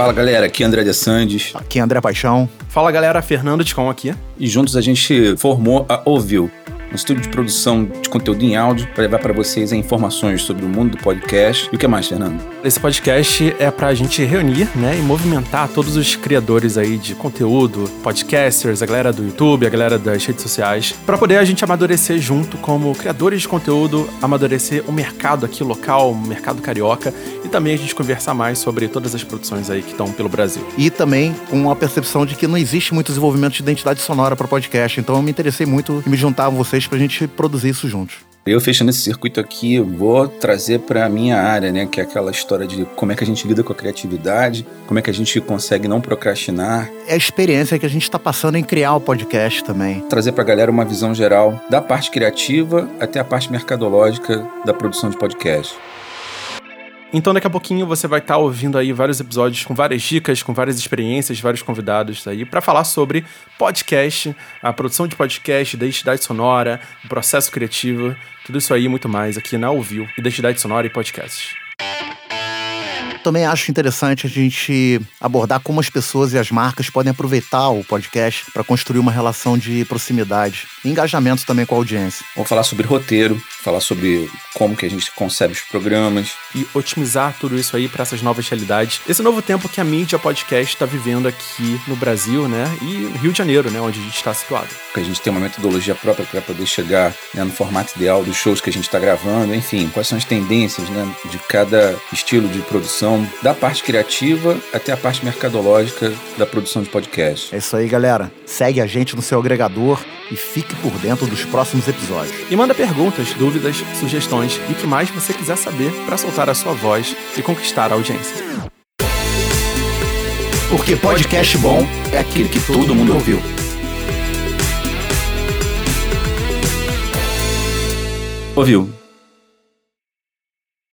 Fala galera, aqui é André de Sandes. Aqui é André Paixão. Fala galera, Fernando Ticon aqui. E juntos a gente formou a Ouviu, um estúdio de produção de conteúdo em áudio para levar para vocês informações sobre o mundo do podcast. E o que mais, Fernando? Esse podcast é para a gente reunir, né, e movimentar todos os criadores aí de conteúdo, podcasters, a galera do YouTube, a galera das redes sociais, para poder a gente amadurecer junto como criadores de conteúdo, amadurecer o mercado aqui local, o mercado carioca e também a gente conversar mais sobre todas as produções aí que estão pelo Brasil. E também com a percepção de que não existe muito desenvolvimento de identidade sonora para podcast, então eu me interessei muito em me juntar a vocês para a gente produzir isso juntos. Eu fechando esse circuito aqui, vou trazer para a minha área, né, que é aquela história de como é que a gente lida com a criatividade, como é que a gente consegue não procrastinar. É a experiência que a gente está passando em criar o podcast também. Trazer para a galera uma visão geral da parte criativa até a parte mercadológica da produção de podcast. Então daqui a pouquinho você vai estar tá ouvindo aí vários episódios com várias dicas, com várias experiências, vários convidados aí para falar sobre podcast, a produção de podcast, identidade sonora, o processo criativo, tudo isso aí e muito mais aqui na Ouviu, identidade sonora e podcast. Também acho interessante a gente abordar como as pessoas e as marcas podem aproveitar o podcast para construir uma relação de proximidade e engajamento também com a audiência. Vamos falar sobre roteiro, falar sobre como que a gente concebe os programas. E otimizar tudo isso aí para essas novas realidades. Esse novo tempo que a mídia podcast está vivendo aqui no Brasil, né? E no Rio de Janeiro, né? Onde a gente está situado. Que a gente tem uma metodologia própria para poder chegar né, no formato ideal dos shows que a gente está gravando. Enfim, quais são as tendências né, de cada estilo de produção, da parte criativa até a parte mercadológica da produção de podcast. É isso aí, galera. Segue a gente no seu agregador e fique por dentro dos próximos episódios. E manda perguntas, dúvidas, sugestões e o que mais você quiser saber para soltar a sua voz e conquistar a audiência. Porque podcast bom é aquele que todo mundo ouviu. Ouviu?